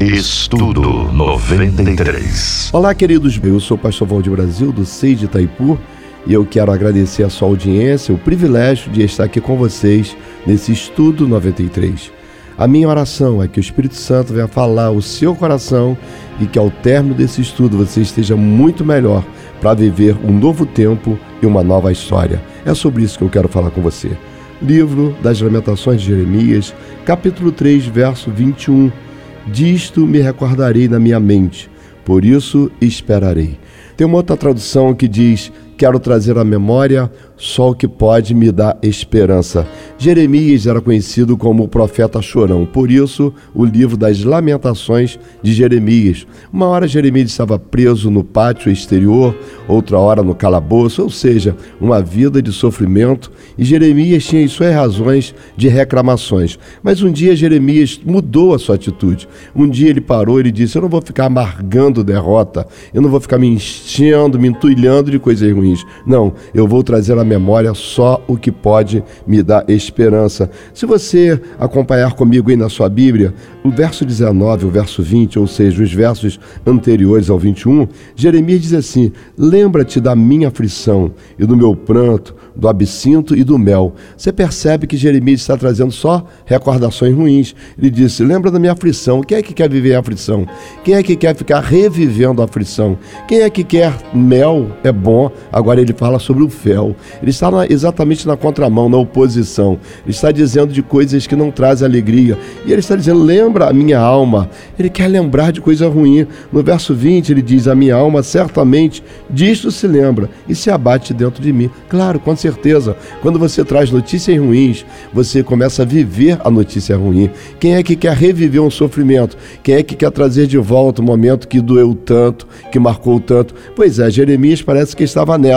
Estudo 93. Olá, queridos. Eu sou o pastor Valdir Brasil, do SEI de Itaipu, e eu quero agradecer a sua audiência, o privilégio de estar aqui com vocês nesse Estudo 93. A minha oração é que o Espírito Santo venha falar o seu coração e que ao término desse estudo você esteja muito melhor para viver um novo tempo e uma nova história. É sobre isso que eu quero falar com você. Livro das Lamentações de Jeremias, capítulo 3, verso 21 Disto me recordarei na minha mente, por isso esperarei. Tem uma outra tradução que diz: Quero trazer à memória só o que pode me dar esperança. Jeremias era conhecido como o profeta chorão, por isso o livro das Lamentações de Jeremias. Uma hora Jeremias estava preso no pátio exterior, outra hora no calabouço, ou seja, uma vida de sofrimento, e Jeremias tinha as suas razões de reclamações. Mas um dia Jeremias mudou a sua atitude. Um dia ele parou e disse: Eu não vou ficar amargando derrota, eu não vou ficar me enchendo, me entulhando de coisas ruins. Não, eu vou trazer a memória só o que pode me dar esperança. Se você acompanhar comigo aí na sua Bíblia, o verso 19, o verso 20, ou seja, os versos anteriores ao 21, Jeremias diz assim: Lembra-te da minha aflição e do meu pranto, do absinto e do mel. Você percebe que Jeremias está trazendo só recordações ruins. Ele disse: Lembra da minha aflição. Quem é que quer viver a aflição? Quem é que quer ficar revivendo a aflição? Quem é que quer mel? É bom. Agora ele fala sobre o fel. Ele está na, exatamente na contramão, na oposição. Ele está dizendo de coisas que não trazem alegria. E ele está dizendo: Lembra a minha alma. Ele quer lembrar de coisa ruim. No verso 20 ele diz: A minha alma certamente disto se lembra e se abate dentro de mim. Claro, com certeza. Quando você traz notícias ruins, você começa a viver a notícia ruim. Quem é que quer reviver um sofrimento? Quem é que quer trazer de volta o um momento que doeu tanto, que marcou tanto? Pois é, Jeremias parece que estava nessa,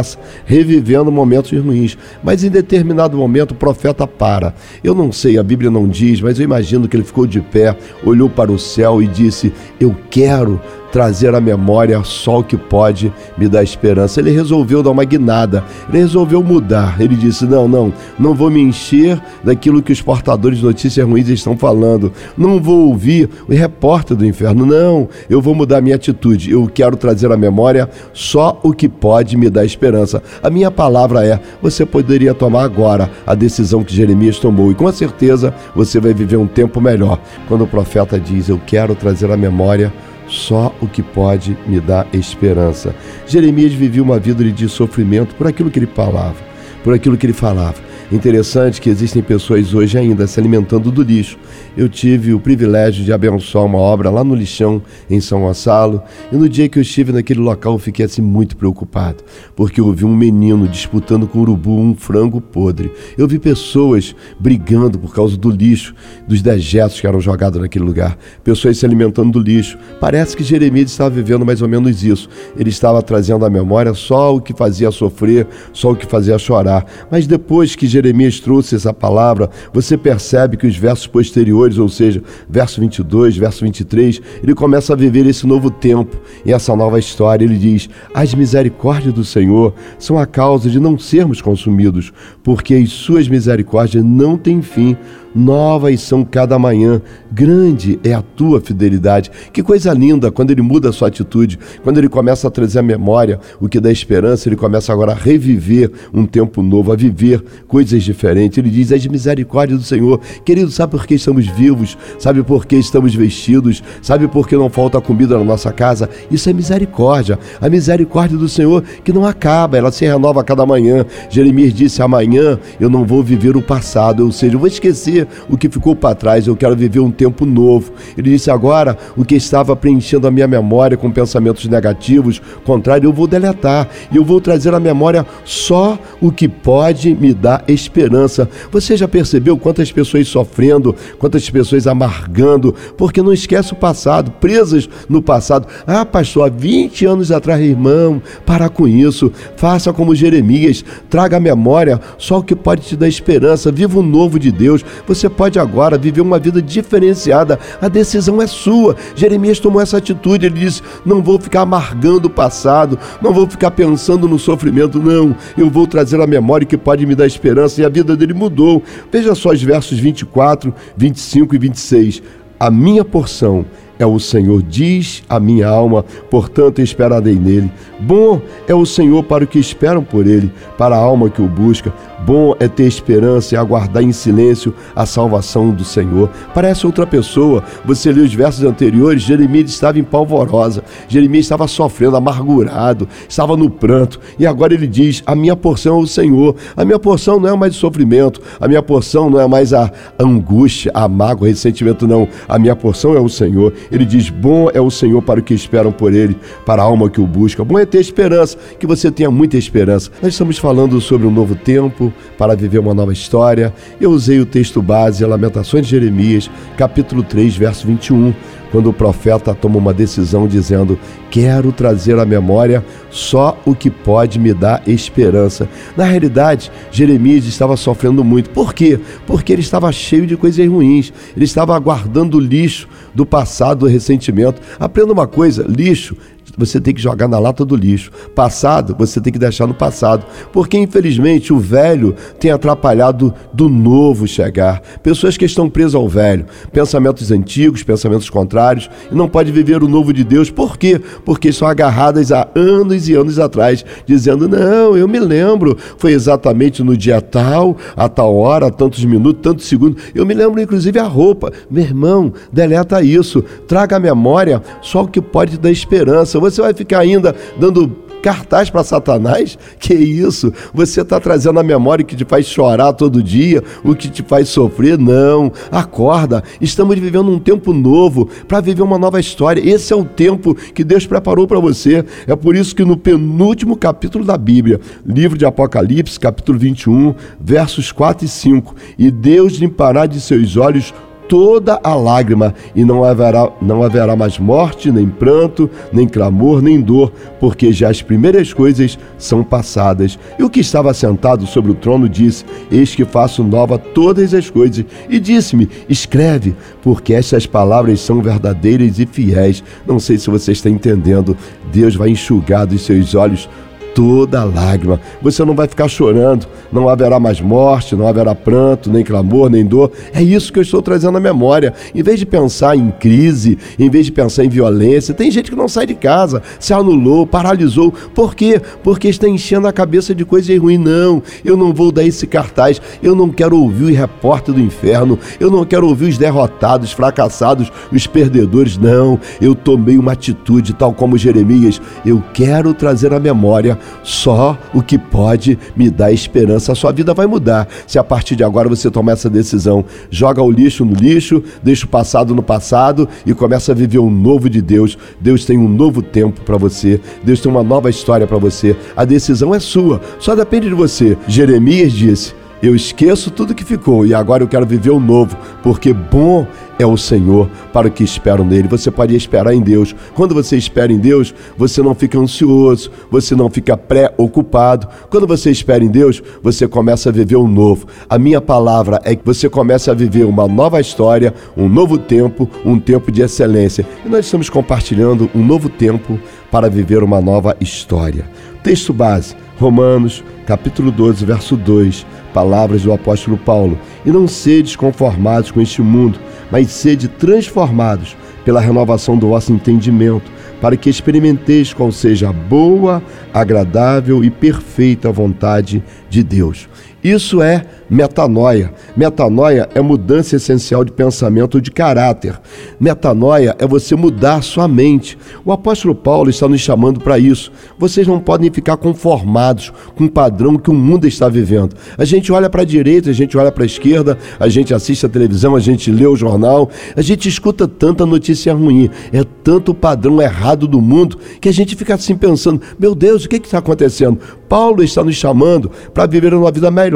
revivendo momentos ruins. Mas em determinado momento o profeta para. Eu não sei, a Bíblia não diz, mas eu imagino que ele ficou de pé, olhou para o céu e disse: Eu quero trazer à memória só o que pode me dar esperança. Ele resolveu dar uma guinada, ele resolveu mudar. Ele disse: Não, não, não vou me encher daquilo que os portadores de notícias ruins estão falando. Não vou ouvir o repórter do inferno. Não, eu vou mudar minha atitude. Eu quero trazer à memória só o que pode me dar esperança. A minha palavra é: você poderia tomar agora a decisão que Jeremias tomou, e com certeza você vai viver um tempo melhor. Quando o profeta diz: Eu quero trazer à memória só o que pode me dar esperança. Jeremias vivia uma vida de sofrimento por aquilo que ele falava, por aquilo que ele falava. Interessante que existem pessoas hoje ainda se alimentando do lixo. Eu tive o privilégio de abençoar uma obra lá no lixão, em São Gonçalo, e no dia que eu estive naquele local eu fiquei assim muito preocupado, porque eu vi um menino disputando com o urubu um frango podre. Eu vi pessoas brigando por causa do lixo, dos dejetos que eram jogados naquele lugar, pessoas se alimentando do lixo. Parece que Jeremias estava vivendo mais ou menos isso. Ele estava trazendo à memória só o que fazia sofrer, só o que fazia chorar. Mas depois que Jeremias Jeremias trouxe essa palavra, você percebe que os versos posteriores, ou seja, verso 22, verso 23, ele começa a viver esse novo tempo e essa nova história. Ele diz: As misericórdias do Senhor são a causa de não sermos consumidos, porque as suas misericórdias não têm fim novas são cada manhã, grande é a tua fidelidade. Que coisa linda quando ele muda a sua atitude, quando ele começa a trazer à memória o que dá esperança, ele começa agora a reviver um tempo novo, a viver coisas diferentes. Ele diz: as misericórdias do Senhor. Querido, sabe por que estamos vivos? Sabe por que estamos vestidos? Sabe por que não falta comida na nossa casa? Isso é misericórdia. A misericórdia do Senhor que não acaba, ela se renova a cada manhã. Jeremias disse: amanhã eu não vou viver o passado, ou seja, eu vou esquecer o que ficou para trás, eu quero viver um tempo novo. Ele disse agora o que estava preenchendo a minha memória com pensamentos negativos, contrário, eu vou deletar e eu vou trazer à memória só o que pode me dar esperança. Você já percebeu quantas pessoas sofrendo, quantas pessoas amargando, porque não esquece o passado, presas no passado. Ah, pastor, há 20 anos atrás, irmão, para com isso. Faça como Jeremias, traga à memória só o que pode te dar esperança. Viva o novo de Deus. Você pode agora viver uma vida diferenciada. A decisão é sua. Jeremias tomou essa atitude. Ele disse: Não vou ficar amargando o passado, não vou ficar pensando no sofrimento, não. Eu vou trazer a memória que pode me dar esperança. E a vida dele mudou. Veja só os versos 24, 25 e 26. A minha porção é o Senhor, diz a minha alma, portanto esperarei nele. Bom é o Senhor para o que esperam por ele, para a alma que o busca. Bom é ter esperança e aguardar em silêncio a salvação do Senhor. Parece outra pessoa. Você lê os versos anteriores, Jeremias estava em polvorosa. Jeremias estava sofrendo, amargurado, estava no pranto. E agora ele diz: A minha porção é o Senhor. A minha porção não é mais o sofrimento. A minha porção não é mais a angústia, a mágoa, o ressentimento, não. A minha porção é o Senhor. Ele diz: Bom é o Senhor para o que esperam por ele, para a alma que o busca. Bom é ter esperança, que você tenha muita esperança. Nós estamos falando sobre um novo tempo para viver uma nova história. Eu usei o texto base, Lamentações de Jeremias, capítulo 3, verso 21, quando o profeta toma uma decisão dizendo: Quero trazer à memória só o que pode me dar esperança. Na realidade, Jeremias estava sofrendo muito. Por quê? Porque ele estava cheio de coisas ruins. Ele estava aguardando o lixo do passado, do ressentimento. Aprenda uma coisa: lixo você tem que jogar na lata do lixo. Passado, você tem que deixar no passado. Porque, infelizmente, o velho tem atrapalhado do novo chegar. Pessoas que estão presas ao velho, pensamentos antigos, pensamentos contrários, e não pode viver o novo de Deus. Por quê? Porque estão agarradas há anos e anos atrás, dizendo: Não, eu me lembro, foi exatamente no dia tal, a tal hora, tantos minutos, tantos segundos. Eu me lembro, inclusive, a roupa. Meu irmão, deleta isso. Traga à memória só o que pode te dar esperança você vai ficar ainda dando cartaz para Satanás? Que isso? Você está trazendo a memória que te faz chorar todo dia, o que te faz sofrer? Não. Acorda. Estamos vivendo um tempo novo para viver uma nova história. Esse é o tempo que Deus preparou para você. É por isso que no penúltimo capítulo da Bíblia, livro de Apocalipse, capítulo 21, versos 4 e 5, e Deus limpará de seus olhos toda a lágrima, e não haverá, não haverá mais morte, nem pranto, nem clamor, nem dor, porque já as primeiras coisas são passadas. E o que estava sentado sobre o trono disse: Eis que faço nova todas as coisas. E disse-me: Escreve, porque estas palavras são verdadeiras e fiéis. Não sei se você está entendendo. Deus vai enxugar dos seus olhos toda lágrima. Você não vai ficar chorando, não haverá mais morte, não haverá pranto, nem clamor, nem dor. É isso que eu estou trazendo à memória. Em vez de pensar em crise, em vez de pensar em violência, tem gente que não sai de casa, se anulou, paralisou. Por quê? Porque está enchendo a cabeça de coisas ruins. Não, eu não vou dar esse cartaz, eu não quero ouvir o repórter do inferno, eu não quero ouvir os derrotados, fracassados, os perdedores. Não, eu tomei uma atitude, tal como Jeremias. Eu quero trazer à memória só o que pode me dar esperança. A sua vida vai mudar se a partir de agora você tomar essa decisão. Joga o lixo no lixo, deixa o passado no passado e começa a viver um novo de Deus. Deus tem um novo tempo para você. Deus tem uma nova história para você. A decisão é sua, só depende de você. Jeremias disse: eu esqueço tudo que ficou e agora eu quero viver o novo, porque bom é o Senhor para o que esperam nele. Você pode esperar em Deus. Quando você espera em Deus, você não fica ansioso, você não fica preocupado. Quando você espera em Deus, você começa a viver o novo. A minha palavra é que você começa a viver uma nova história, um novo tempo, um tempo de excelência. E nós estamos compartilhando um novo tempo para viver uma nova história. Texto base, Romanos, capítulo 12, verso 2 palavras do apóstolo Paulo, e não sedes conformados com este mundo, mas sede transformados pela renovação do vosso entendimento, para que experimenteis qual seja a boa, agradável e perfeita vontade de Deus. Isso é metanoia. Metanoia é mudança essencial de pensamento de caráter. Metanoia é você mudar sua mente. O apóstolo Paulo está nos chamando para isso. Vocês não podem ficar conformados com o padrão que o mundo está vivendo. A gente olha para a direita, a gente olha para a esquerda, a gente assiste a televisão, a gente lê o jornal, a gente escuta tanta notícia ruim, é tanto padrão errado do mundo que a gente fica assim pensando: meu Deus, o que está acontecendo? Paulo está nos chamando para viver uma vida melhor.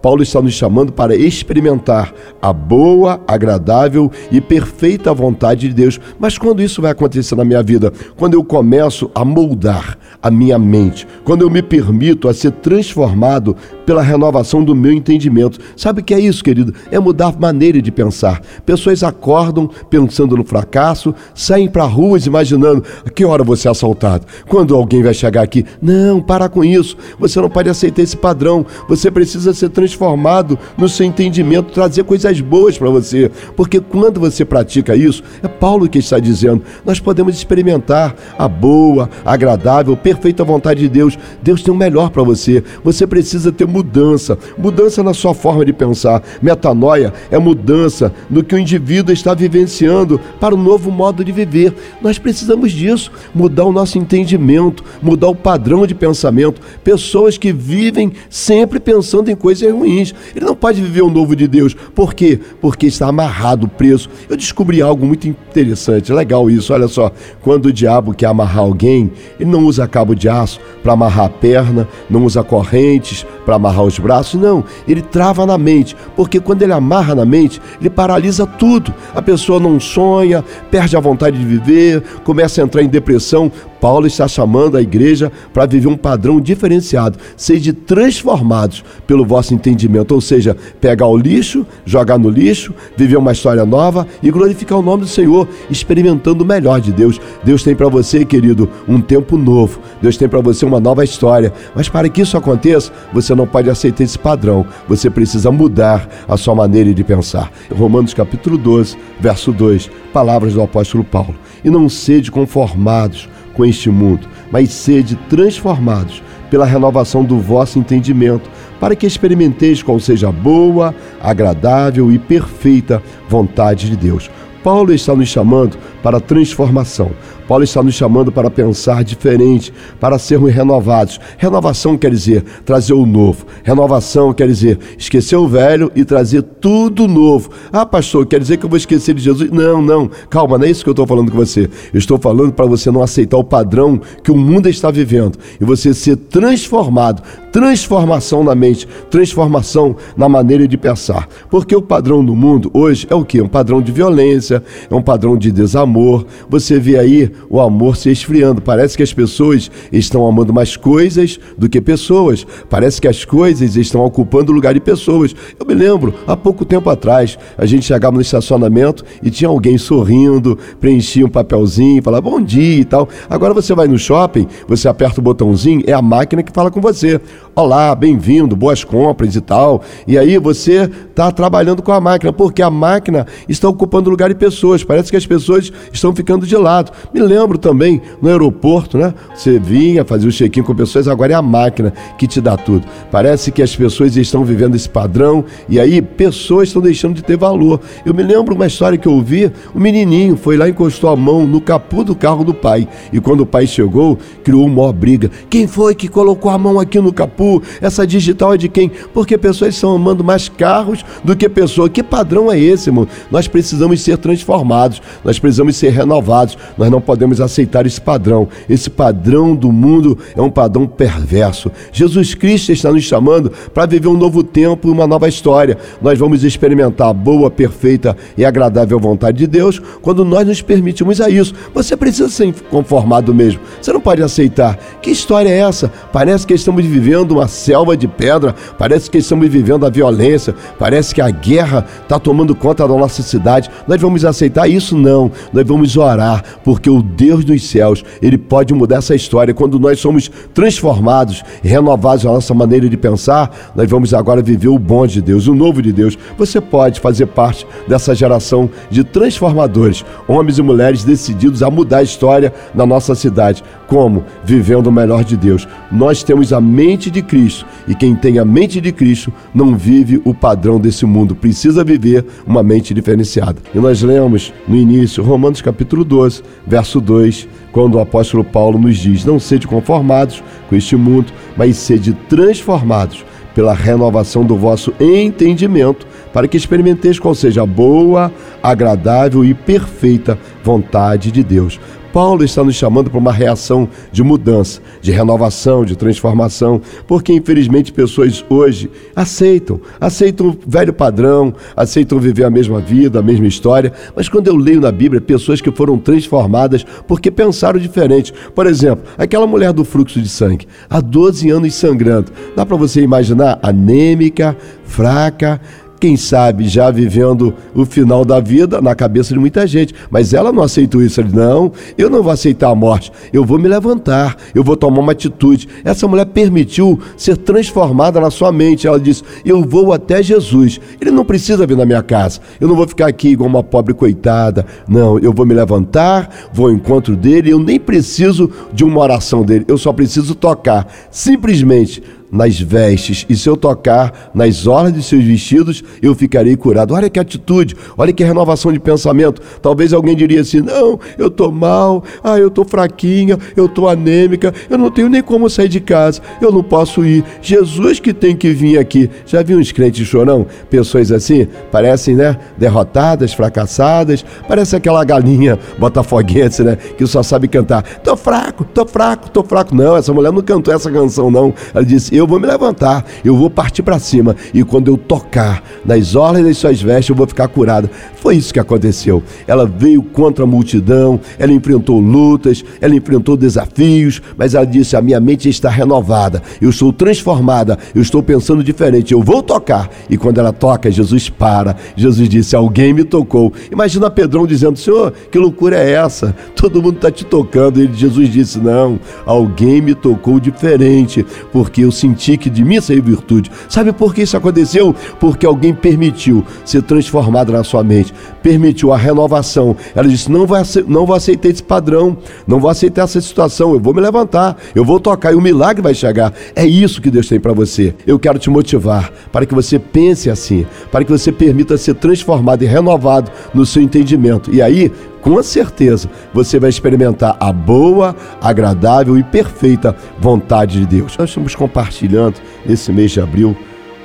Paulo está nos chamando para experimentar a boa, agradável e perfeita vontade de Deus. Mas quando isso vai acontecer na minha vida? Quando eu começo a moldar a minha mente, quando eu me permito a ser transformado pela renovação do meu entendimento. Sabe o que é isso, querido? É mudar a maneira de pensar. Pessoas acordam pensando no fracasso, saem para ruas imaginando a que hora você é assaltado, quando alguém vai chegar aqui. Não, para com isso. Você não pode aceitar esse padrão. Você precisa precisa ser transformado no seu entendimento, trazer coisas boas para você. Porque quando você pratica isso, é Paulo que está dizendo, nós podemos experimentar a boa, agradável, perfeita vontade de Deus. Deus tem o melhor para você. Você precisa ter mudança, mudança na sua forma de pensar. Metanoia é mudança no que o indivíduo está vivenciando para um novo modo de viver. Nós precisamos disso, mudar o nosso entendimento, mudar o padrão de pensamento. Pessoas que vivem sempre pensando em coisas ruins. Ele não pode viver o novo de Deus. Por quê? Porque está amarrado, preso. Eu descobri algo muito interessante, legal isso. Olha só, quando o diabo quer amarrar alguém, ele não usa cabo de aço para amarrar a perna, não usa correntes para amarrar os braços, não. Ele trava na mente, porque quando ele amarra na mente, ele paralisa tudo. A pessoa não sonha, perde a vontade de viver, começa a entrar em depressão. Paulo está chamando a igreja para viver um padrão diferenciado, sede transformados pelo vosso entendimento, ou seja, pegar o lixo, jogar no lixo, viver uma história nova e glorificar o nome do Senhor, experimentando o melhor de Deus. Deus tem para você, querido, um tempo novo. Deus tem para você uma nova história. Mas para que isso aconteça, você não pode aceitar esse padrão. Você precisa mudar a sua maneira de pensar. Romanos capítulo 12, verso 2, palavras do apóstolo Paulo. E não sede conformados com este mundo, mas sede transformados pela renovação do vosso entendimento, para que experimenteis qual seja a boa, agradável e perfeita vontade de Deus. Paulo está nos chamando para transformação. Paulo está nos chamando para pensar diferente, para sermos renovados. Renovação quer dizer trazer o novo. Renovação quer dizer esquecer o velho e trazer tudo novo. Ah, pastor, quer dizer que eu vou esquecer de Jesus? Não, não. Calma, não é isso que eu estou falando com você. Eu estou falando para você não aceitar o padrão que o mundo está vivendo e você ser transformado. Transformação na mente, transformação na maneira de pensar. Porque o padrão do mundo hoje é o que? Um padrão de violência, é um padrão de desamor. Você vê aí o amor se esfriando. Parece que as pessoas estão amando mais coisas do que pessoas. Parece que as coisas estão ocupando o lugar de pessoas. Eu me lembro, há pouco tempo atrás, a gente chegava no estacionamento e tinha alguém sorrindo, preenchia um papelzinho, falava bom dia e tal. Agora você vai no shopping, você aperta o botãozinho, é a máquina que fala com você. Olá, bem-vindo, boas compras e tal. E aí você está trabalhando com a máquina, porque a máquina está ocupando o lugar de pessoas. Parece que as pessoas estão ficando de lado. Me lembro também no aeroporto, né? Você vinha, fazia o check-in com pessoas, agora é a máquina que te dá tudo. Parece que as pessoas estão vivendo esse padrão e aí pessoas estão deixando de ter valor. Eu me lembro uma história que eu ouvi: o um menininho foi lá e encostou a mão no capô do carro do pai. E quando o pai chegou, criou uma briga. Quem foi que colocou a mão aqui no capô? essa digital é de quem? Porque pessoas estão amando mais carros do que pessoas. Que padrão é esse, irmão? Nós precisamos ser transformados, nós precisamos ser renovados, nós não podemos aceitar esse padrão. Esse padrão do mundo é um padrão perverso. Jesus Cristo está nos chamando para viver um novo tempo e uma nova história. Nós vamos experimentar a boa, perfeita e agradável vontade de Deus quando nós nos permitimos a isso. Você precisa ser conformado mesmo. Você não pode aceitar. Que história é essa? Parece que estamos vivendo uma selva de pedra, parece que estamos vivendo a violência, parece que a guerra está tomando conta da nossa cidade. Nós vamos aceitar isso? Não. Nós vamos orar, porque o Deus dos céus, ele pode mudar essa história. Quando nós somos transformados, renovados na nossa maneira de pensar, nós vamos agora viver o bom de Deus, o novo de Deus. Você pode fazer parte dessa geração de transformadores, homens e mulheres decididos a mudar a história na nossa cidade. Como? Vivendo o melhor de Deus. Nós temos a mente de Cristo. E quem tem a mente de Cristo não vive o padrão desse mundo, precisa viver uma mente diferenciada. E nós lemos no início, Romanos capítulo 12, verso 2, quando o apóstolo Paulo nos diz: Não sede conformados com este mundo, mas sede transformados pela renovação do vosso entendimento, para que experimenteis qual seja a boa, agradável e perfeita vontade de Deus. Paulo está nos chamando para uma reação de mudança, de renovação, de transformação, porque infelizmente pessoas hoje aceitam, aceitam o velho padrão, aceitam viver a mesma vida, a mesma história, mas quando eu leio na Bíblia pessoas que foram transformadas porque pensaram diferente. Por exemplo, aquela mulher do fluxo de sangue, há 12 anos sangrando, dá para você imaginar? Anêmica, fraca, quem sabe já vivendo o final da vida na cabeça de muita gente. Mas ela não aceitou isso. Ela disse, não, eu não vou aceitar a morte. Eu vou me levantar, eu vou tomar uma atitude. Essa mulher permitiu ser transformada na sua mente. Ela disse, eu vou até Jesus. Ele não precisa vir na minha casa. Eu não vou ficar aqui igual uma pobre coitada. Não, eu vou me levantar, vou ao encontro dele. Eu nem preciso de uma oração dele. Eu só preciso tocar. Simplesmente nas vestes, e se eu tocar nas orlas de seus vestidos, eu ficarei curado. Olha que atitude, olha que renovação de pensamento. Talvez alguém diria assim: não, eu estou mal, ah, eu estou fraquinha, eu estou anêmica, eu não tenho nem como sair de casa, eu não posso ir. Jesus que tem que vir aqui. Já viu uns crentes chorão? Pessoas assim, parecem, né, derrotadas, fracassadas, parece aquela galinha botafoguense, né, que só sabe cantar: tô fraco, tô fraco, tô fraco. Não, essa mulher não cantou essa canção, não. Ela disse: eu vou me levantar, eu vou partir para cima e quando eu tocar nas orlas das suas vestes, eu vou ficar curada. Foi isso que aconteceu. Ela veio contra a multidão, ela enfrentou lutas, ela enfrentou desafios, mas ela disse: A minha mente está renovada, eu estou transformada, eu estou pensando diferente, eu vou tocar. E quando ela toca, Jesus para. Jesus disse: Alguém me tocou. Imagina Pedrão dizendo: Senhor, que loucura é essa? Todo mundo está te tocando. E Jesus disse: Não, alguém me tocou diferente, porque eu senti que de mim saiu virtude. Sabe por que isso aconteceu? Porque alguém permitiu ser transformado na sua mente, permitiu a renovação. Ela disse: não vou, não vou aceitar esse padrão, não vou aceitar essa situação, eu vou me levantar, eu vou tocar e o milagre vai chegar. É isso que Deus tem para você. Eu quero te motivar para que você pense assim, para que você permita ser transformado e renovado no seu entendimento. E aí, com certeza você vai experimentar a boa, agradável e perfeita vontade de Deus. Nós estamos compartilhando nesse mês de abril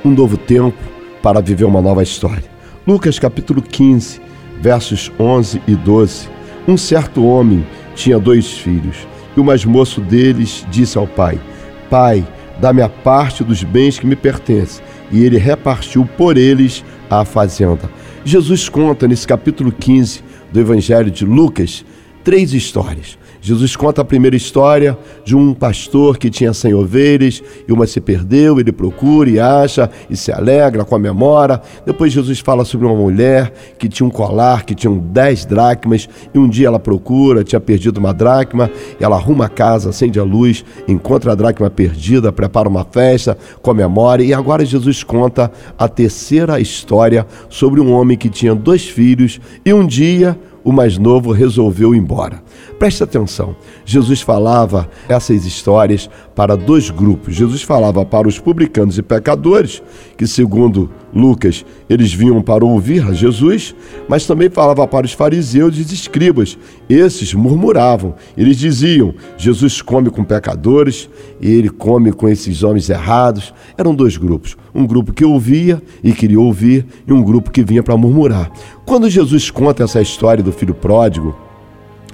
um novo tempo para viver uma nova história. Lucas capítulo 15, versos 11 e 12. Um certo homem tinha dois filhos, e o mais moço deles disse ao pai: Pai, dá-me a parte dos bens que me pertencem. E ele repartiu por eles a fazenda. Jesus conta nesse capítulo 15 do Evangelho de Lucas três histórias. Jesus conta a primeira história de um pastor que tinha cem ovelhas e uma se perdeu, ele procura e acha e se alegra, comemora. Depois Jesus fala sobre uma mulher que tinha um colar, que tinha dez dracmas e um dia ela procura, tinha perdido uma dracma, ela arruma a casa, acende a luz, encontra a dracma perdida, prepara uma festa, comemora e agora Jesus conta a terceira história sobre um homem que tinha dois filhos e um dia o mais novo resolveu ir embora. Preste atenção, Jesus falava essas histórias para dois grupos. Jesus falava para os publicanos e pecadores, que segundo Lucas, eles vinham para ouvir a Jesus, mas também falava para os fariseus e escribas. Esses murmuravam, eles diziam: Jesus come com pecadores e ele come com esses homens errados. Eram dois grupos, um grupo que ouvia e queria ouvir e um grupo que vinha para murmurar. Quando Jesus conta essa história do filho pródigo,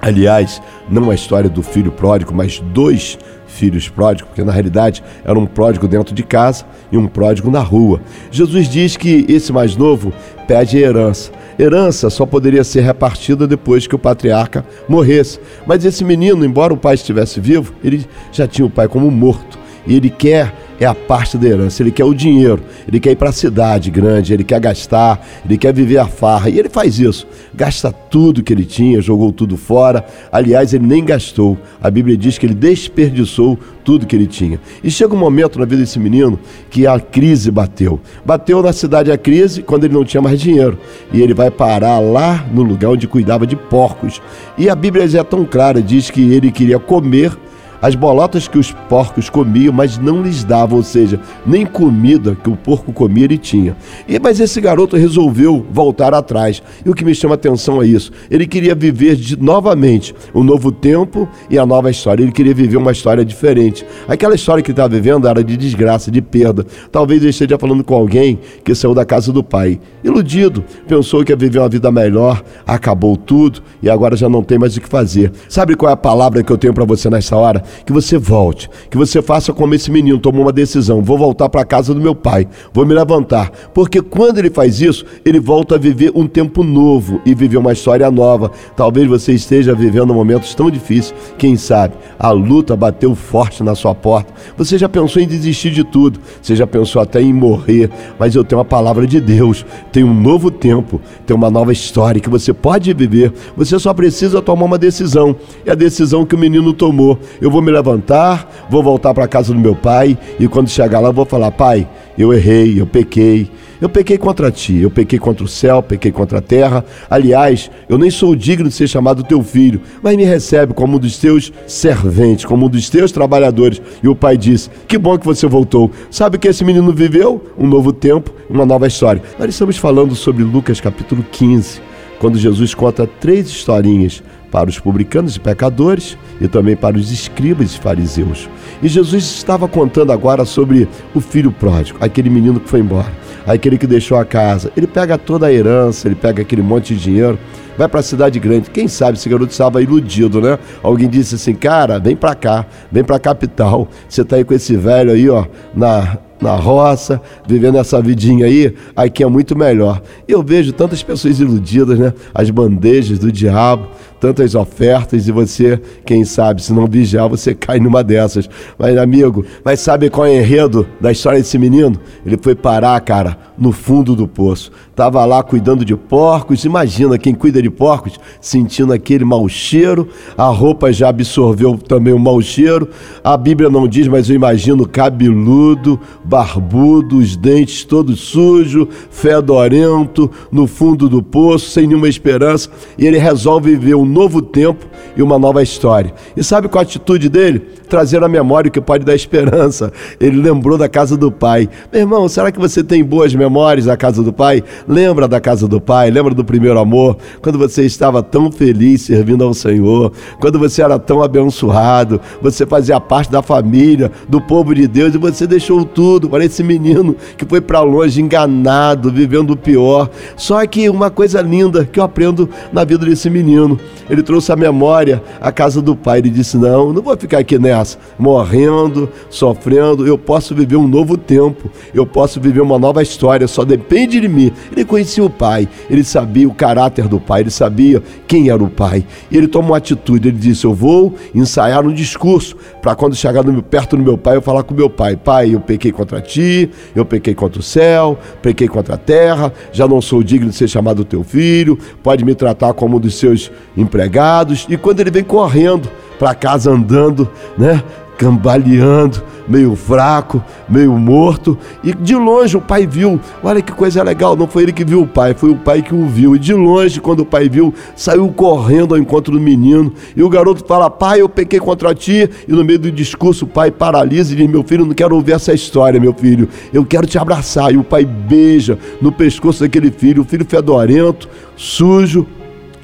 Aliás, não a história do filho pródigo, mas dois filhos pródigos, porque na realidade era um pródigo dentro de casa e um pródigo na rua. Jesus diz que esse mais novo pede herança. Herança só poderia ser repartida depois que o patriarca morresse. Mas esse menino, embora o pai estivesse vivo, ele já tinha o pai como morto. E ele quer é a parte da herança. Ele quer o dinheiro, ele quer ir para a cidade grande, ele quer gastar, ele quer viver a farra. E ele faz isso. Gasta tudo que ele tinha, jogou tudo fora. Aliás, ele nem gastou. A Bíblia diz que ele desperdiçou tudo que ele tinha. E chega um momento na vida desse menino que a crise bateu. Bateu na cidade a crise quando ele não tinha mais dinheiro. E ele vai parar lá no lugar onde cuidava de porcos. E a Bíblia é tão clara, diz que ele queria comer as bolotas que os porcos comiam, mas não lhes davam, ou seja, nem comida que o porco comia ele tinha. E mas esse garoto resolveu voltar atrás. E o que me chama atenção é isso. Ele queria viver de, novamente um novo tempo e a nova história. Ele queria viver uma história diferente. Aquela história que estava vivendo era de desgraça, de perda. Talvez ele esteja falando com alguém que saiu da casa do pai, iludido, pensou que ia viver uma vida melhor, acabou tudo e agora já não tem mais o que fazer. Sabe qual é a palavra que eu tenho para você nessa hora? Que você volte, que você faça como esse menino tomou uma decisão: vou voltar para a casa do meu pai, vou me levantar. Porque quando ele faz isso, ele volta a viver um tempo novo e viver uma história nova. Talvez você esteja vivendo momentos tão difíceis, quem sabe a luta bateu forte na sua porta. Você já pensou em desistir de tudo, você já pensou até em morrer, mas eu tenho a palavra de Deus, tem um novo tempo, tem uma nova história que você pode viver. Você só precisa tomar uma decisão. É a decisão que o menino tomou. Eu vou me levantar, vou voltar para casa do meu pai e quando chegar lá vou falar: "Pai, eu errei, eu pequei. Eu pequei contra ti, eu pequei contra o céu, pequei contra a terra. Aliás, eu nem sou digno de ser chamado teu filho, mas me recebe como um dos teus serventes, como um dos teus trabalhadores. E o pai disse: Que bom que você voltou. Sabe que esse menino viveu? Um novo tempo, uma nova história. Nós estamos falando sobre Lucas capítulo 15, quando Jesus conta três historinhas para os publicanos e pecadores e também para os escribas e fariseus. E Jesus estava contando agora sobre o filho pródigo, aquele menino que foi embora, aquele que deixou a casa. Ele pega toda a herança, ele pega aquele monte de dinheiro, vai para a cidade grande. Quem sabe esse garoto estava iludido, né? Alguém disse assim: "Cara, vem para cá, vem para a capital. Você está aí com esse velho aí, ó, na na roça, vivendo essa vidinha aí, aqui é muito melhor. Eu vejo tantas pessoas iludidas, né? As bandejas do diabo, tantas ofertas, e você, quem sabe, se não vigiar, você cai numa dessas. Mas, amigo, mas sabe qual é o enredo da história desse menino? Ele foi parar, cara, no fundo do poço. Tava lá cuidando de porcos. Imagina quem cuida de porcos sentindo aquele mau cheiro. A roupa já absorveu também o mau cheiro. A Bíblia não diz, mas eu imagino cabeludo, barbudo, os dentes todos sujos, fedorento, no fundo do poço, sem nenhuma esperança. E ele resolve viver um novo tempo e uma nova história. E sabe qual a atitude dele? Trazer a memória que pode dar esperança. Ele lembrou da casa do pai. Meu irmão, será que você tem boas memórias da casa do pai? Lembra da casa do pai? Lembra do primeiro amor? Quando você estava tão feliz servindo ao Senhor, quando você era tão abençoado, você fazia parte da família, do povo de Deus e você deixou tudo para esse menino que foi para longe, enganado, vivendo o pior. Só que uma coisa linda que eu aprendo na vida desse menino, ele trouxe a memória à casa do pai. Ele disse: Não, não vou ficar aqui nessa, morrendo, sofrendo. Eu posso viver um novo tempo, eu posso viver uma nova história, só depende de mim. Ele conhecia o pai, ele sabia o caráter do pai, ele sabia quem era o pai. E ele tomou uma atitude: ele disse: Eu vou ensaiar um discurso para quando chegar no, perto do meu pai, eu falar com meu pai: Pai, eu pequei contra ti, eu pequei contra o céu, pequei contra a terra, já não sou digno de ser chamado teu filho, pode me tratar como um dos seus empregados. E quando ele vem correndo para casa andando, né? Cambaleando, meio fraco, meio morto, e de longe o pai viu. Olha que coisa legal, não foi ele que viu o pai, foi o pai que o viu. E de longe, quando o pai viu, saiu correndo ao encontro do menino. E o garoto fala: Pai, eu pequei contra ti. E no meio do discurso, o pai paralisa e diz: Meu filho, não quero ouvir essa história, meu filho. Eu quero te abraçar. E o pai beija no pescoço daquele filho, o filho fedorento, sujo,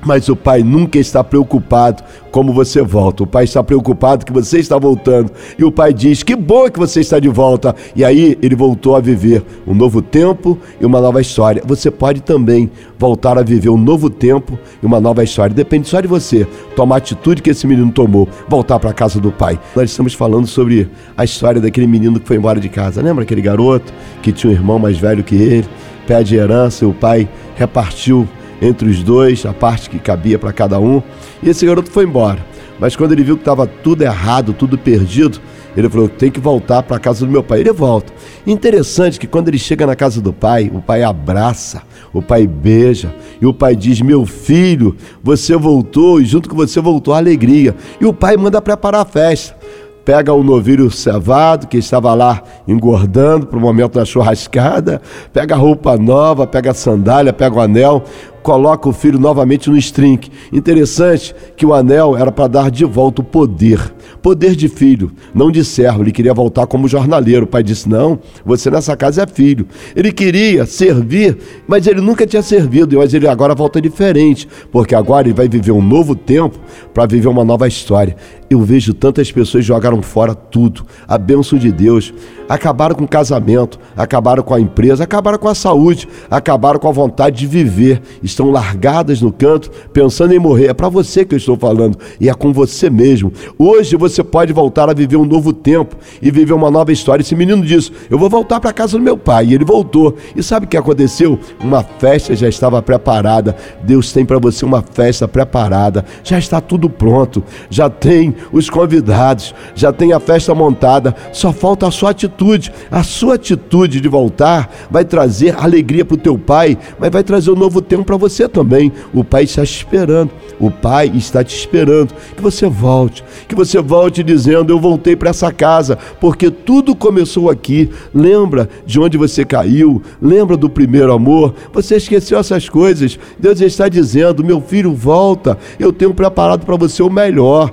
mas o pai nunca está preocupado como você volta. O pai está preocupado que você está voltando. E o pai diz: Que bom que você está de volta. E aí ele voltou a viver um novo tempo e uma nova história. Você pode também voltar a viver um novo tempo e uma nova história. Depende só de você tomar a atitude que esse menino tomou, voltar para a casa do pai. Nós estamos falando sobre a história daquele menino que foi embora de casa. Lembra aquele garoto que tinha um irmão mais velho que ele? Pede herança e o pai repartiu entre os dois, a parte que cabia para cada um. E esse garoto foi embora. Mas quando ele viu que estava tudo errado, tudo perdido, ele falou: tem que voltar para a casa do meu pai. Ele volta. Interessante que quando ele chega na casa do pai, o pai abraça, o pai beija, e o pai diz: Meu filho, você voltou, e junto com você voltou a alegria. E o pai manda preparar a festa pega o novilho cevado que estava lá engordando para o momento da churrascada, pega a roupa nova, pega a sandália, pega o anel, coloca o filho novamente no string. Interessante que o anel era para dar de volta o poder. Poder de filho, não de servo. Ele queria voltar como jornaleiro. O pai disse: Não, você nessa casa é filho. Ele queria servir, mas ele nunca tinha servido. Mas ele agora volta diferente, porque agora ele vai viver um novo tempo para viver uma nova história. Eu vejo tantas pessoas jogaram fora tudo, a bênção de Deus, acabaram com o casamento, acabaram com a empresa, acabaram com a saúde, acabaram com a vontade de viver, estão largadas no canto, pensando em morrer. É para você que eu estou falando e é com você mesmo. Hoje Hoje você pode voltar a viver um novo tempo e viver uma nova história. Esse menino disse: Eu vou voltar para casa do meu pai. E ele voltou. E sabe o que aconteceu? Uma festa já estava preparada. Deus tem para você uma festa preparada. Já está tudo pronto. Já tem os convidados. Já tem a festa montada. Só falta a sua atitude. A sua atitude de voltar vai trazer alegria para o teu pai, mas vai trazer um novo tempo para você também. O pai está te esperando. O pai está te esperando que você volte, que você volte dizendo: Eu voltei para essa casa, porque tudo começou aqui. Lembra de onde você caiu, lembra do primeiro amor. Você esqueceu essas coisas. Deus está dizendo: Meu filho, volta, eu tenho preparado para você o melhor.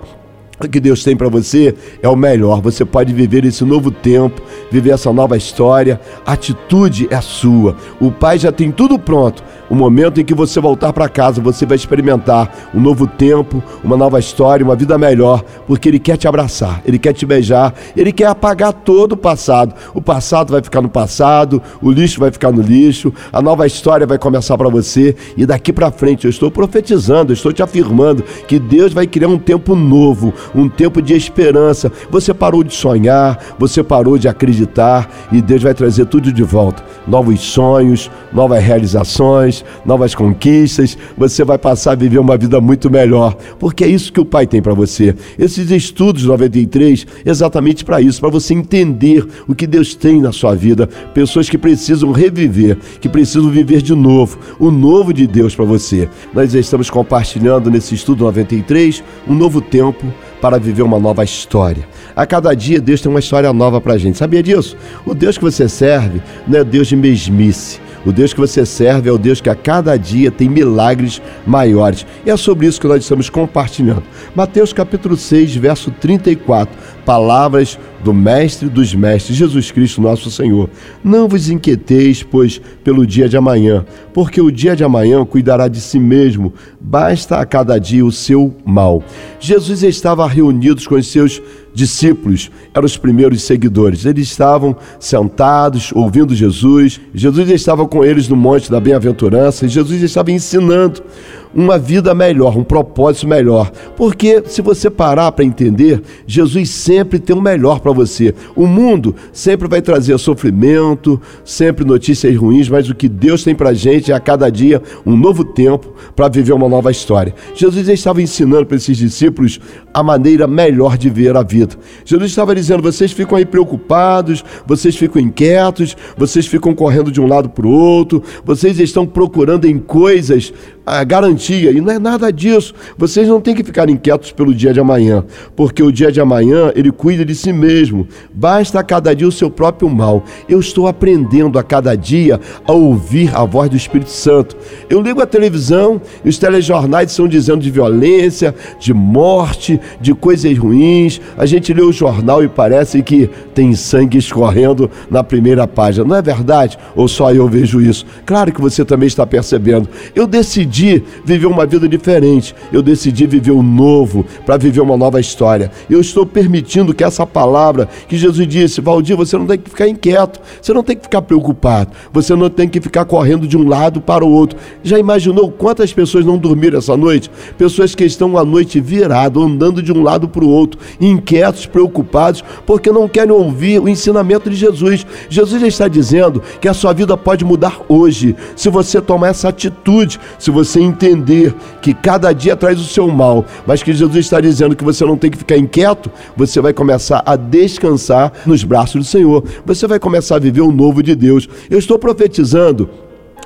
O que Deus tem para você é o melhor. Você pode viver esse novo tempo, viver essa nova história. A atitude é sua. O Pai já tem tudo pronto. O momento em que você voltar para casa, você vai experimentar um novo tempo, uma nova história, uma vida melhor, porque Ele quer te abraçar, Ele quer te beijar, Ele quer apagar todo o passado. O passado vai ficar no passado, o lixo vai ficar no lixo, a nova história vai começar para você e daqui para frente eu estou profetizando, eu estou te afirmando que Deus vai criar um tempo novo, um tempo de esperança. Você parou de sonhar, você parou de acreditar e Deus vai trazer tudo de volta. Novos sonhos, novas realizações, novas conquistas. Você vai passar a viver uma vida muito melhor, porque é isso que o Pai tem para você. Esses estudos 93, exatamente para isso, para você entender o que Deus tem na sua vida. Pessoas que precisam reviver, que precisam viver de novo, o novo de Deus para você. Nós estamos compartilhando nesse estudo 93 um novo tempo para viver uma nova história. A cada dia Deus tem uma história nova para a gente. Sabia disso? O Deus que você serve não é Deus de mesmice. O Deus que você serve é o Deus que a cada dia tem milagres maiores. E é sobre isso que nós estamos compartilhando. Mateus capítulo 6, verso 34. Palavras do Mestre dos Mestres, Jesus Cristo, nosso Senhor. Não vos inquieteis, pois, pelo dia de amanhã, porque o dia de amanhã cuidará de si mesmo, basta a cada dia o seu mal. Jesus estava reunido com os seus discípulos, eram os primeiros seguidores. Eles estavam sentados, ouvindo Jesus. Jesus estava com eles no Monte da Bem-aventurança e Jesus estava ensinando uma vida melhor, um propósito melhor. Porque se você parar para entender, Jesus sempre tem o melhor para você. O mundo sempre vai trazer sofrimento, sempre notícias ruins, mas o que Deus tem para gente é a cada dia um novo tempo para viver uma nova história. Jesus estava ensinando para esses discípulos a maneira melhor de ver a vida. Jesus estava dizendo: vocês ficam aí preocupados, vocês ficam inquietos, vocês ficam correndo de um lado para o outro, vocês estão procurando em coisas a garantia, e não é nada disso. Vocês não têm que ficar inquietos pelo dia de amanhã, porque o dia de amanhã ele cuida de si mesmo. Basta a cada dia o seu próprio mal. Eu estou aprendendo a cada dia a ouvir a voz do Espírito Santo. Eu ligo a televisão e os telejornais estão dizendo de violência, de morte, de coisas ruins. A gente lê o jornal e parece que tem sangue escorrendo na primeira página. Não é verdade? Ou só eu vejo isso? Claro que você também está percebendo. Eu decidi decidi viver uma vida diferente, eu decidi viver o novo, para viver uma nova história. Eu estou permitindo que essa palavra que Jesus disse, Valdir, você não tem que ficar inquieto, você não tem que ficar preocupado, você não tem que ficar correndo de um lado para o outro. Já imaginou quantas pessoas não dormiram essa noite? Pessoas que estão a noite virado, andando de um lado para o outro, inquietos, preocupados, porque não querem ouvir o ensinamento de Jesus. Jesus está dizendo que a sua vida pode mudar hoje, se você tomar essa atitude, se você você entender que cada dia traz o seu mal, mas que Jesus está dizendo que você não tem que ficar inquieto, você vai começar a descansar nos braços do Senhor. Você vai começar a viver o novo de Deus. Eu estou profetizando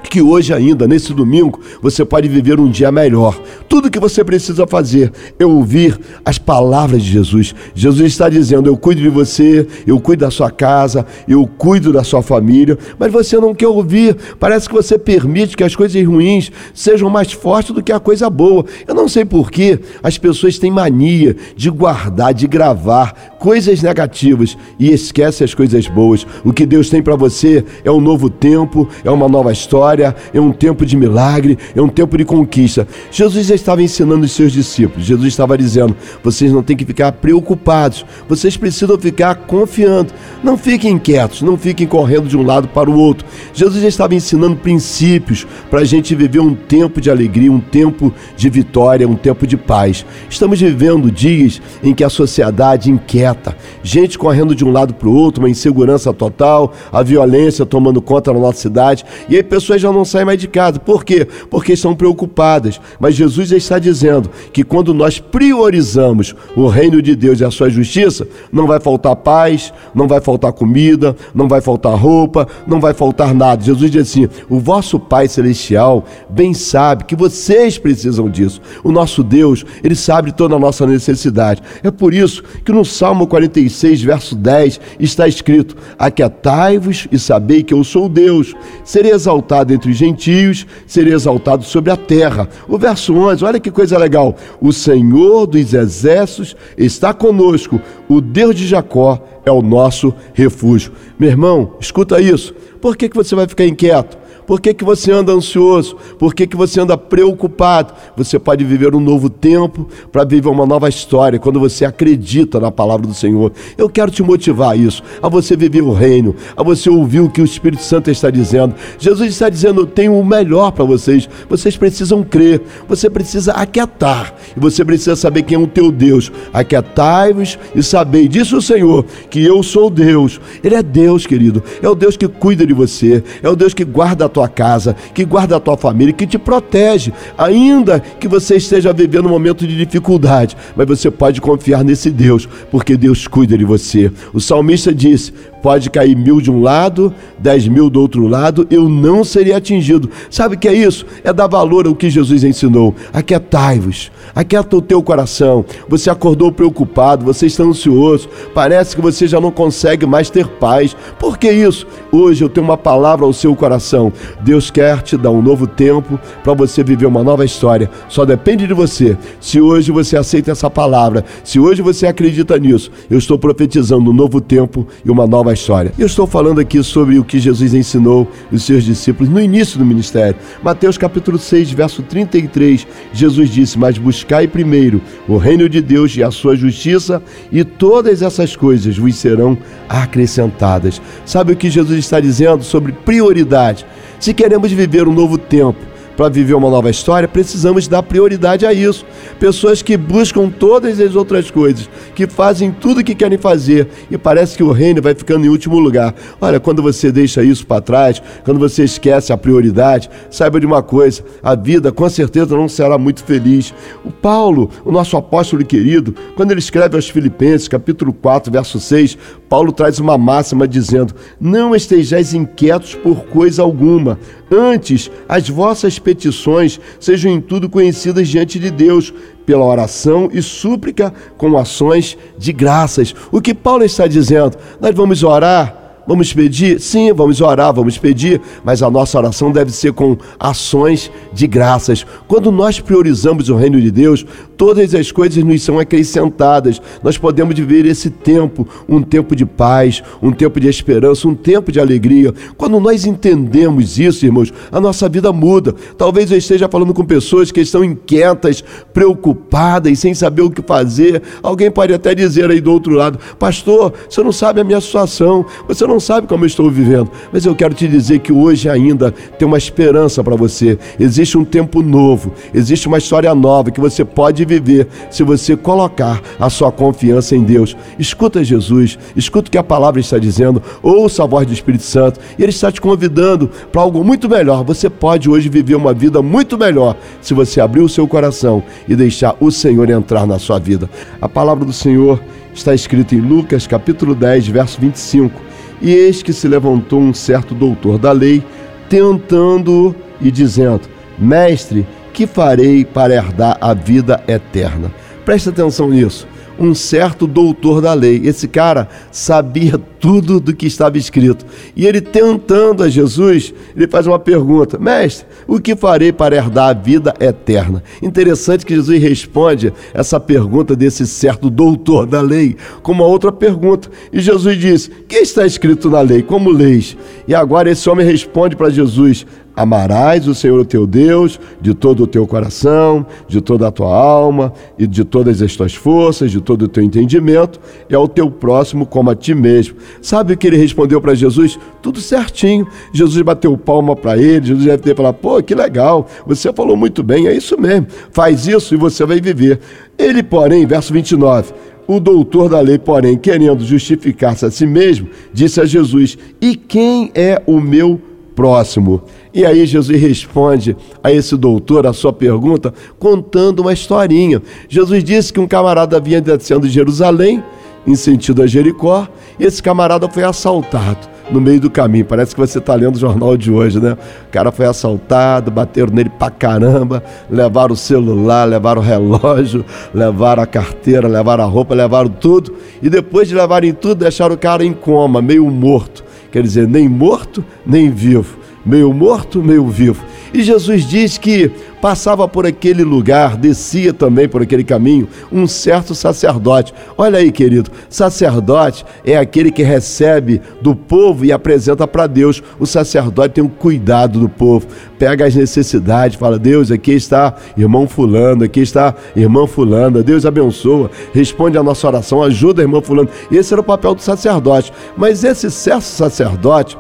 que hoje ainda, nesse domingo, você pode viver um dia melhor. Tudo que você precisa fazer é ouvir as palavras de Jesus. Jesus está dizendo: Eu cuido de você, eu cuido da sua casa, eu cuido da sua família, mas você não quer ouvir. Parece que você permite que as coisas ruins sejam mais fortes do que a coisa boa. Eu não sei porquê as pessoas têm mania de guardar, de gravar coisas negativas e esquecem as coisas boas. O que Deus tem para você é um novo tempo, é uma nova história vitória, é um tempo de milagre, é um tempo de conquista. Jesus já estava ensinando os seus discípulos. Jesus estava dizendo: vocês não têm que ficar preocupados, vocês precisam ficar confiando. Não fiquem inquietos, não fiquem correndo de um lado para o outro. Jesus já estava ensinando princípios para a gente viver um tempo de alegria, um tempo de vitória, um tempo de paz. Estamos vivendo dias em que a sociedade inquieta, gente correndo de um lado para o outro, uma insegurança total, a violência tomando conta na nossa cidade, e aí pessoas já não saem mais de casa. Por quê? Porque estão preocupadas. Mas Jesus está dizendo que quando nós priorizamos o reino de Deus e a sua justiça, não vai faltar paz, não vai faltar comida, não vai faltar roupa, não vai faltar nada. Jesus diz assim: o vosso Pai Celestial bem sabe que vocês precisam disso. O nosso Deus, ele sabe toda a nossa necessidade. É por isso que no Salmo 46, verso 10, está escrito: Aquietai-vos e sabei que eu sou Deus. Serei exaltado entre os gentios, serei exaltado sobre a terra. O verso 11, olha que coisa legal. O Senhor dos exércitos está conosco, o Deus de Jacó é o nosso refúgio. Meu irmão, escuta isso. Por que, que você vai ficar inquieto? Por que, que você anda ansioso? Por que, que você anda preocupado? Você pode viver um novo tempo para viver uma nova história quando você acredita na palavra do Senhor. Eu quero te motivar a isso, a você viver o reino, a você ouvir o que o Espírito Santo está dizendo. Jesus está dizendo: Eu tenho o melhor para vocês. Vocês precisam crer, você precisa aquietar e você precisa saber quem é o teu Deus. Aquietai-vos e sabei, disse o Senhor, que eu sou Deus. Ele é Deus, querido, é o Deus que cuida de você, é o Deus que guarda tua casa, que guarda a tua família, que te protege, ainda que você esteja vivendo um momento de dificuldade, mas você pode confiar nesse Deus, porque Deus cuida de você. O salmista disse: pode cair mil de um lado, dez mil do outro lado, eu não seria atingido. Sabe o que é isso? É dar valor ao que Jesus ensinou. Aquietai-vos, aquieta o teu coração. Você acordou preocupado, você está ansioso, parece que você já não consegue mais ter paz. Por que isso? Hoje eu tenho uma palavra ao seu coração. Deus quer te dar um novo tempo para você viver uma nova história. Só depende de você. Se hoje você aceita essa palavra, se hoje você acredita nisso, eu estou profetizando um novo tempo e uma nova história. Eu estou falando aqui sobre o que Jesus ensinou os seus discípulos no início do ministério. Mateus capítulo 6, verso 33, Jesus disse: "Mas buscai primeiro o reino de Deus e a sua justiça, e todas essas coisas vos serão acrescentadas." Sabe o que Jesus está dizendo sobre prioridade? Se queremos viver um novo tempo, para viver uma nova história, precisamos dar prioridade a isso. Pessoas que buscam todas as outras coisas, que fazem tudo o que querem fazer e parece que o reino vai ficando em último lugar. Olha, quando você deixa isso para trás, quando você esquece a prioridade, saiba de uma coisa: a vida com certeza não será muito feliz. O Paulo, o nosso apóstolo querido, quando ele escreve aos Filipenses, capítulo 4, verso 6, Paulo traz uma máxima dizendo: Não estejais inquietos por coisa alguma, antes as vossas petições sejam em tudo conhecidas diante de Deus, pela oração e súplica com ações de graças. O que Paulo está dizendo? Nós vamos orar Vamos pedir? Sim, vamos orar, vamos pedir, mas a nossa oração deve ser com ações de graças. Quando nós priorizamos o reino de Deus, todas as coisas nos são acrescentadas. Nós podemos viver esse tempo, um tempo de paz, um tempo de esperança, um tempo de alegria. Quando nós entendemos isso, irmãos, a nossa vida muda. Talvez eu esteja falando com pessoas que estão inquietas, preocupadas, sem saber o que fazer. Alguém pode até dizer aí do outro lado: Pastor, você não sabe a minha situação, você não sabe como eu estou vivendo, mas eu quero te dizer que hoje ainda tem uma esperança para você. Existe um tempo novo, existe uma história nova que você pode viver se você colocar a sua confiança em Deus. Escuta Jesus, escuta o que a palavra está dizendo, ouça a voz do Espírito Santo e ele está te convidando para algo muito melhor. Você pode hoje viver uma vida muito melhor se você abrir o seu coração e deixar o Senhor entrar na sua vida. A palavra do Senhor está escrita em Lucas capítulo 10, verso 25 e eis que se levantou um certo doutor da lei, tentando e dizendo: Mestre, que farei para herdar a vida eterna? Preste atenção nisso um certo doutor da lei. Esse cara sabia tudo do que estava escrito. E ele tentando a Jesus, ele faz uma pergunta: Mestre, o que farei para herdar a vida eterna? Interessante que Jesus responde essa pergunta desse certo doutor da lei com uma outra pergunta. E Jesus diz: Que está escrito na lei? Como leis? E agora esse homem responde para Jesus: Amarás o Senhor teu Deus de todo o teu coração, de toda a tua alma e de todas as tuas forças, de todo o teu entendimento, e ao teu próximo como a ti mesmo. Sabe o que ele respondeu para Jesus? Tudo certinho. Jesus bateu palma para ele, Jesus deve ter falado: pô, que legal, você falou muito bem, é isso mesmo, faz isso e você vai viver. Ele, porém, verso 29, o doutor da lei, porém, querendo justificar-se a si mesmo, disse a Jesus: E quem é o meu próximo? E aí Jesus responde a esse doutor a sua pergunta contando uma historinha. Jesus disse que um camarada vinha descendo de Jerusalém em sentido a Jericó, e esse camarada foi assaltado no meio do caminho. Parece que você está lendo o jornal de hoje, né? O cara foi assaltado, bateram nele pra caramba, levaram o celular, levaram o relógio, levaram a carteira, levaram a roupa, levaram tudo. E depois de levarem tudo, deixaram o cara em coma, meio morto. Quer dizer, nem morto, nem vivo meio morto, meio vivo. E Jesus diz que passava por aquele lugar, descia também por aquele caminho, um certo sacerdote. Olha aí, querido, sacerdote é aquele que recebe do povo e apresenta para Deus. O sacerdote tem um cuidado do povo, pega as necessidades, fala: Deus, aqui está irmão Fulano, aqui está irmã Fulana, Deus abençoa, responde a nossa oração, ajuda a irmã Fulano. Esse era o papel do sacerdote. Mas esse certo sacerdote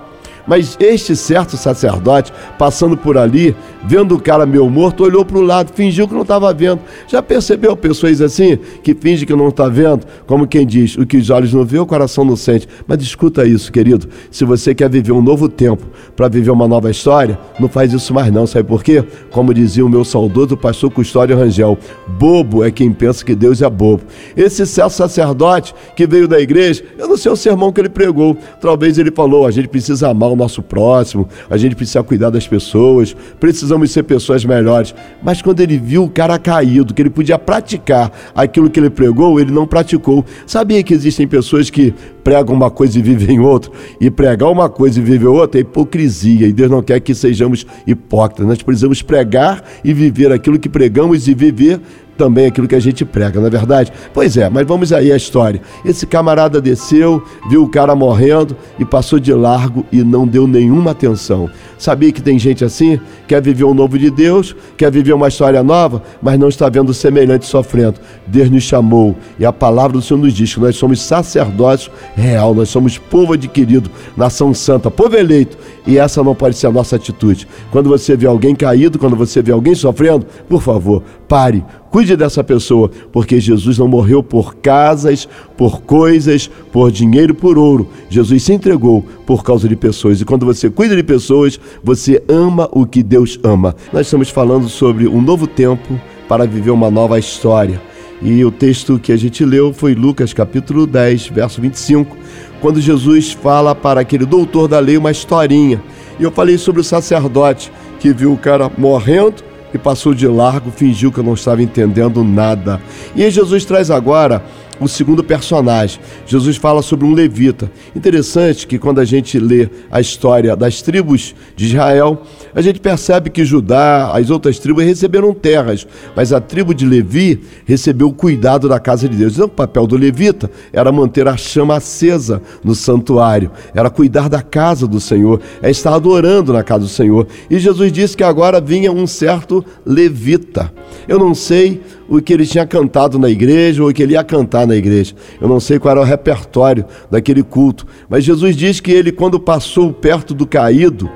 mas este certo sacerdote, passando por ali, vendo o cara meio morto, olhou para o lado, fingiu que não estava vendo. Já percebeu pessoas assim, que fingem que não está vendo? Como quem diz, o que os olhos não vê, o coração não sente. Mas escuta isso, querido. Se você quer viver um novo tempo, para viver uma nova história, não faz isso mais não. Sabe por quê? Como dizia o meu saudoso pastor Custódio Rangel, bobo é quem pensa que Deus é bobo. Esse certo sacerdote que veio da igreja, eu não sei o sermão que ele pregou. Talvez ele falou, a gente precisa amar o nosso próximo, a gente precisa cuidar das pessoas, precisamos ser pessoas melhores. Mas quando ele viu o cara caído, que ele podia praticar aquilo que ele pregou, ele não praticou. Sabia que existem pessoas que pregam uma coisa e vivem outra? E pregar uma coisa e viver outra é hipocrisia, e Deus não quer que sejamos hipócritas. Nós precisamos pregar e viver aquilo que pregamos e viver também aquilo que a gente prega, não é verdade? Pois é, mas vamos aí à história. Esse camarada desceu, viu o cara morrendo e passou de largo e não deu nenhuma atenção. Sabia que tem gente assim? Quer viver o novo de Deus, quer viver uma história nova, mas não está vendo semelhante sofrendo. Deus nos chamou e a palavra do Senhor nos diz que nós somos sacerdócios real, nós somos povo adquirido, nação santa, povo eleito. E essa não pode ser a nossa atitude. Quando você vê alguém caído, quando você vê alguém sofrendo, por favor, pare, cuide dessa pessoa, porque Jesus não morreu por casas, por coisas, por dinheiro, por ouro. Jesus se entregou por causa de pessoas. E quando você cuida de pessoas, você ama o que Deus ama. Nós estamos falando sobre um novo tempo para viver uma nova história. E o texto que a gente leu foi Lucas capítulo 10, verso 25, quando Jesus fala para aquele doutor da lei uma historinha. E eu falei sobre o sacerdote que viu o cara morrendo e passou de largo, fingiu que eu não estava entendendo nada. E Jesus traz agora o segundo personagem. Jesus fala sobre um levita. Interessante que quando a gente lê a história das tribos de Israel, a gente percebe que Judá, as outras tribos receberam terras, mas a tribo de Levi recebeu o cuidado da casa de Deus. Então, o papel do levita era manter a chama acesa no santuário, era cuidar da casa do Senhor, é estar adorando na casa do Senhor. E Jesus disse que agora vinha um certo levita. Eu não sei o que ele tinha cantado na igreja ou o que ele ia cantar na igreja. Eu não sei qual era o repertório daquele culto, mas Jesus diz que ele, quando passou perto do caído,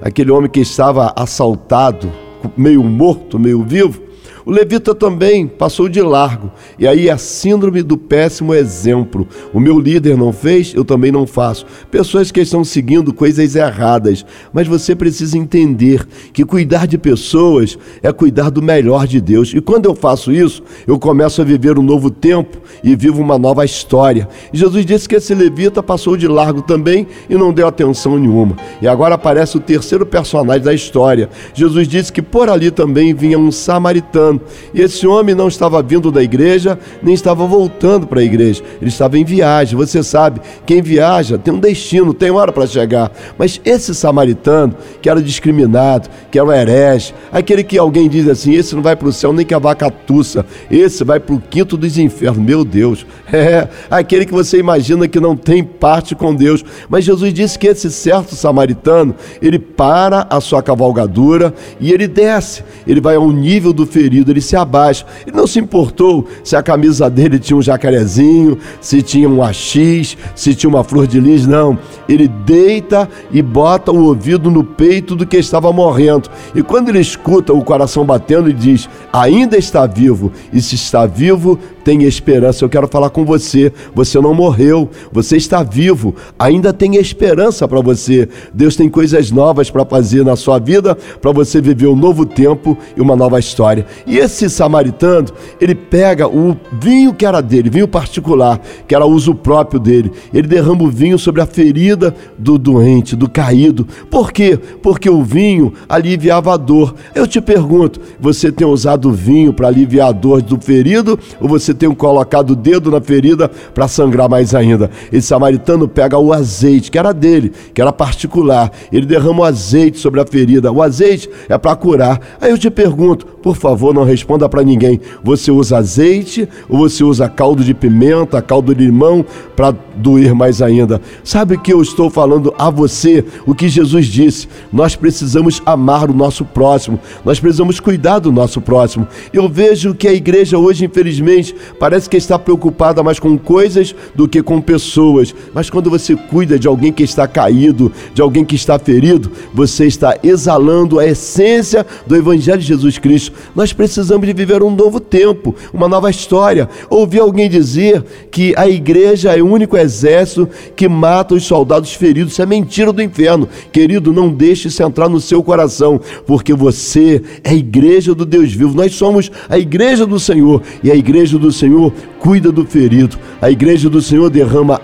aquele homem que estava assaltado, meio morto, meio vivo, o levita também passou de largo. E aí a síndrome do péssimo exemplo. O meu líder não fez, eu também não faço. Pessoas que estão seguindo coisas erradas. Mas você precisa entender que cuidar de pessoas é cuidar do melhor de Deus. E quando eu faço isso, eu começo a viver um novo tempo e vivo uma nova história. E Jesus disse que esse levita passou de largo também e não deu atenção nenhuma. E agora aparece o terceiro personagem da história. Jesus disse que por ali também vinha um samaritano E esse homem não estava vindo da igreja, nem estava voltando para a igreja. Ele estava em viagem. Você sabe, quem viaja tem um destino, tem hora para chegar. Mas esse samaritano, que era discriminado, que era um herege, aquele que alguém diz assim: esse não vai para o céu nem que a vaca tussa, esse vai para o quinto dos infernos. Meu Deus, é aquele que você imagina que não tem parte com Deus. Mas Jesus disse que esse certo samaritano, ele para a sua cavalgadura e ele desce, ele vai ao nível do ferido, ele se abaixa. Ele não se importou se a camisa dele tinha um jacarezinho, se tinha um AX, se tinha uma flor de lis, não. Ele deita e bota o ouvido no peito do que estava morrendo. E quando ele escuta o coração batendo, ele diz: Ainda está vivo, e se está vivo, tem esperança. Eu quero falar com você. Você não morreu, você está vivo, ainda tem esperança para você. Deus tem coisas novas para fazer na sua vida, para você viver um novo tempo e uma nova história. E esse samaritano, ele pega o vinho que era dele, vinho particular, que era uso próprio dele. Ele derrama o vinho sobre a ferida do doente, do caído. Por quê? Porque o vinho aliviava a dor. Eu te pergunto, você tem usado vinho para aliviar a dor do ferido ou você você tenha colocado o dedo na ferida para sangrar mais ainda. Esse samaritano pega o azeite, que era dele, que era particular. Ele derrama o azeite sobre a ferida. O azeite é para curar. Aí eu te pergunto, por favor, não responda para ninguém. Você usa azeite ou você usa caldo de pimenta, caldo de limão para doer mais ainda? Sabe que eu estou falando a você o que Jesus disse? Nós precisamos amar o nosso próximo. Nós precisamos cuidar do nosso próximo. Eu vejo que a igreja hoje, infelizmente, parece que está preocupada mais com coisas do que com pessoas. Mas quando você cuida de alguém que está caído, de alguém que está ferido, você está exalando a essência do evangelho de Jesus Cristo nós precisamos de viver um novo tempo, uma nova história. Ouvi alguém dizer que a igreja é o único exército que mata os soldados feridos. Isso é mentira do inferno. Querido, não deixe isso entrar no seu coração, porque você é a igreja do Deus vivo. Nós somos a igreja do Senhor e a igreja do Senhor cuida do ferido. A igreja do Senhor derrama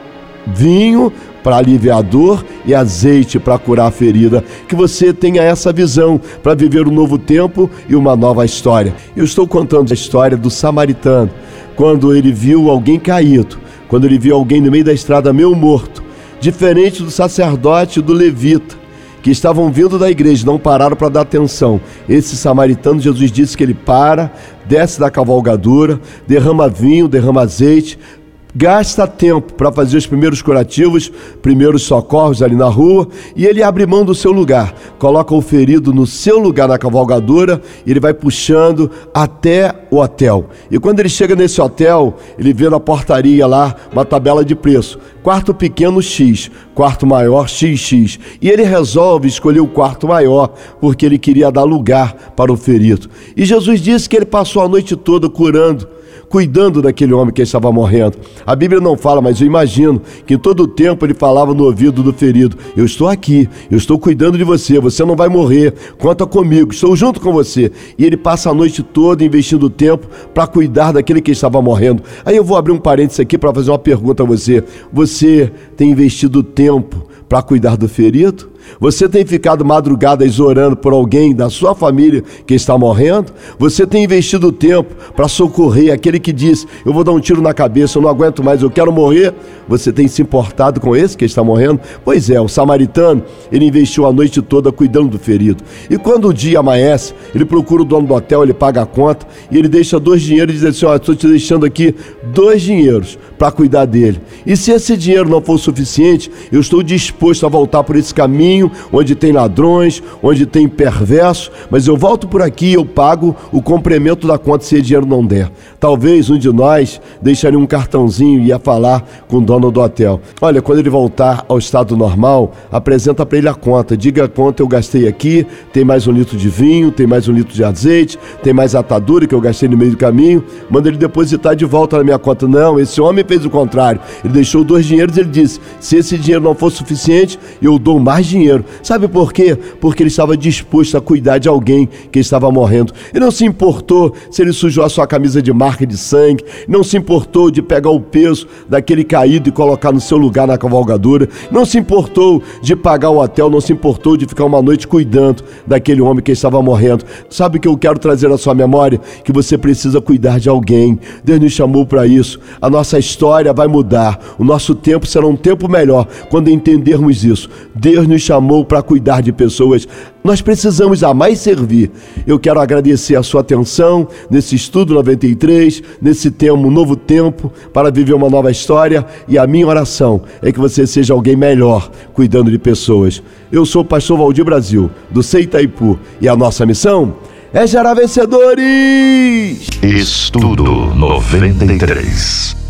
vinho para aliviar dor e azeite para curar a ferida. Que você tenha essa visão para viver um novo tempo e uma nova história. Eu estou contando a história do samaritano, quando ele viu alguém caído, quando ele viu alguém no meio da estrada meio morto, diferente do sacerdote do levita que estavam vindo da igreja, não pararam para dar atenção. Esse samaritano, Jesus disse que ele para, desce da cavalgadura, derrama vinho, derrama azeite, gasta tempo para fazer os primeiros curativos, primeiros socorros ali na rua, e ele abre mão do seu lugar, coloca o ferido no seu lugar na cavalgadora, e ele vai puxando até o hotel. E quando ele chega nesse hotel, ele vê na portaria lá uma tabela de preço: quarto pequeno X, quarto maior XX. E ele resolve escolher o quarto maior, porque ele queria dar lugar para o ferido. E Jesus disse que ele passou a noite toda curando cuidando daquele homem que estava morrendo. A Bíblia não fala, mas eu imagino que todo o tempo ele falava no ouvido do ferido: Eu estou aqui, eu estou cuidando de você, você não vai morrer, conta comigo, estou junto com você. E ele passa a noite toda investindo tempo para cuidar daquele que estava morrendo. Aí eu vou abrir um parênteses aqui para fazer uma pergunta a você: Você tem investido tempo para cuidar do ferido? Você tem ficado madrugadas orando por alguém da sua família que está morrendo? Você tem investido tempo para socorrer aquele que diz: Eu vou dar um tiro na cabeça, eu não aguento mais, eu quero morrer? Você tem se importado com esse que está morrendo? Pois é, o samaritano, ele investiu a noite toda cuidando do ferido. E quando o dia amanhece, ele procura o dono do hotel, ele paga a conta e ele deixa dois dinheiros e diz assim: Ó, estou te deixando aqui dois dinheiros para cuidar dele. E se esse dinheiro não for suficiente, eu estou disposto a voltar por esse caminho caminho, onde tem ladrões, onde tem perversos, mas eu volto por aqui e eu pago o complemento da conta se o dinheiro não der. Talvez um de nós deixaria um cartãozinho e ia falar com o dono do hotel. Olha, quando ele voltar ao estado normal, apresenta para ele a conta. Diga quanto eu gastei aqui, tem mais um litro de vinho, tem mais um litro de azeite, tem mais atadura que eu gastei no meio do caminho. Manda ele depositar de volta na minha conta. Não, esse homem fez o contrário. Ele deixou dois dinheiros e ele disse: se esse dinheiro não for suficiente, eu dou mais dinheiro dinheiro. Sabe por quê? Porque ele estava disposto a cuidar de alguém que estava morrendo. E não se importou se ele sujou a sua camisa de marca de sangue, não se importou de pegar o peso daquele caído e colocar no seu lugar na cavalgadura, não se importou de pagar o hotel, não se importou de ficar uma noite cuidando daquele homem que estava morrendo. Sabe o que eu quero trazer à sua memória? Que você precisa cuidar de alguém. Deus nos chamou para isso. A nossa história vai mudar. O nosso tempo será um tempo melhor quando entendermos isso. Deus nos chamou para cuidar de pessoas. Nós precisamos amar e servir. Eu quero agradecer a sua atenção nesse estudo 93, nesse tema, um novo tempo para viver uma nova história. E a minha oração é que você seja alguém melhor cuidando de pessoas. Eu sou o pastor Valdir Brasil, do Seitaipu, e a nossa missão é gerar vencedores! Estudo 93.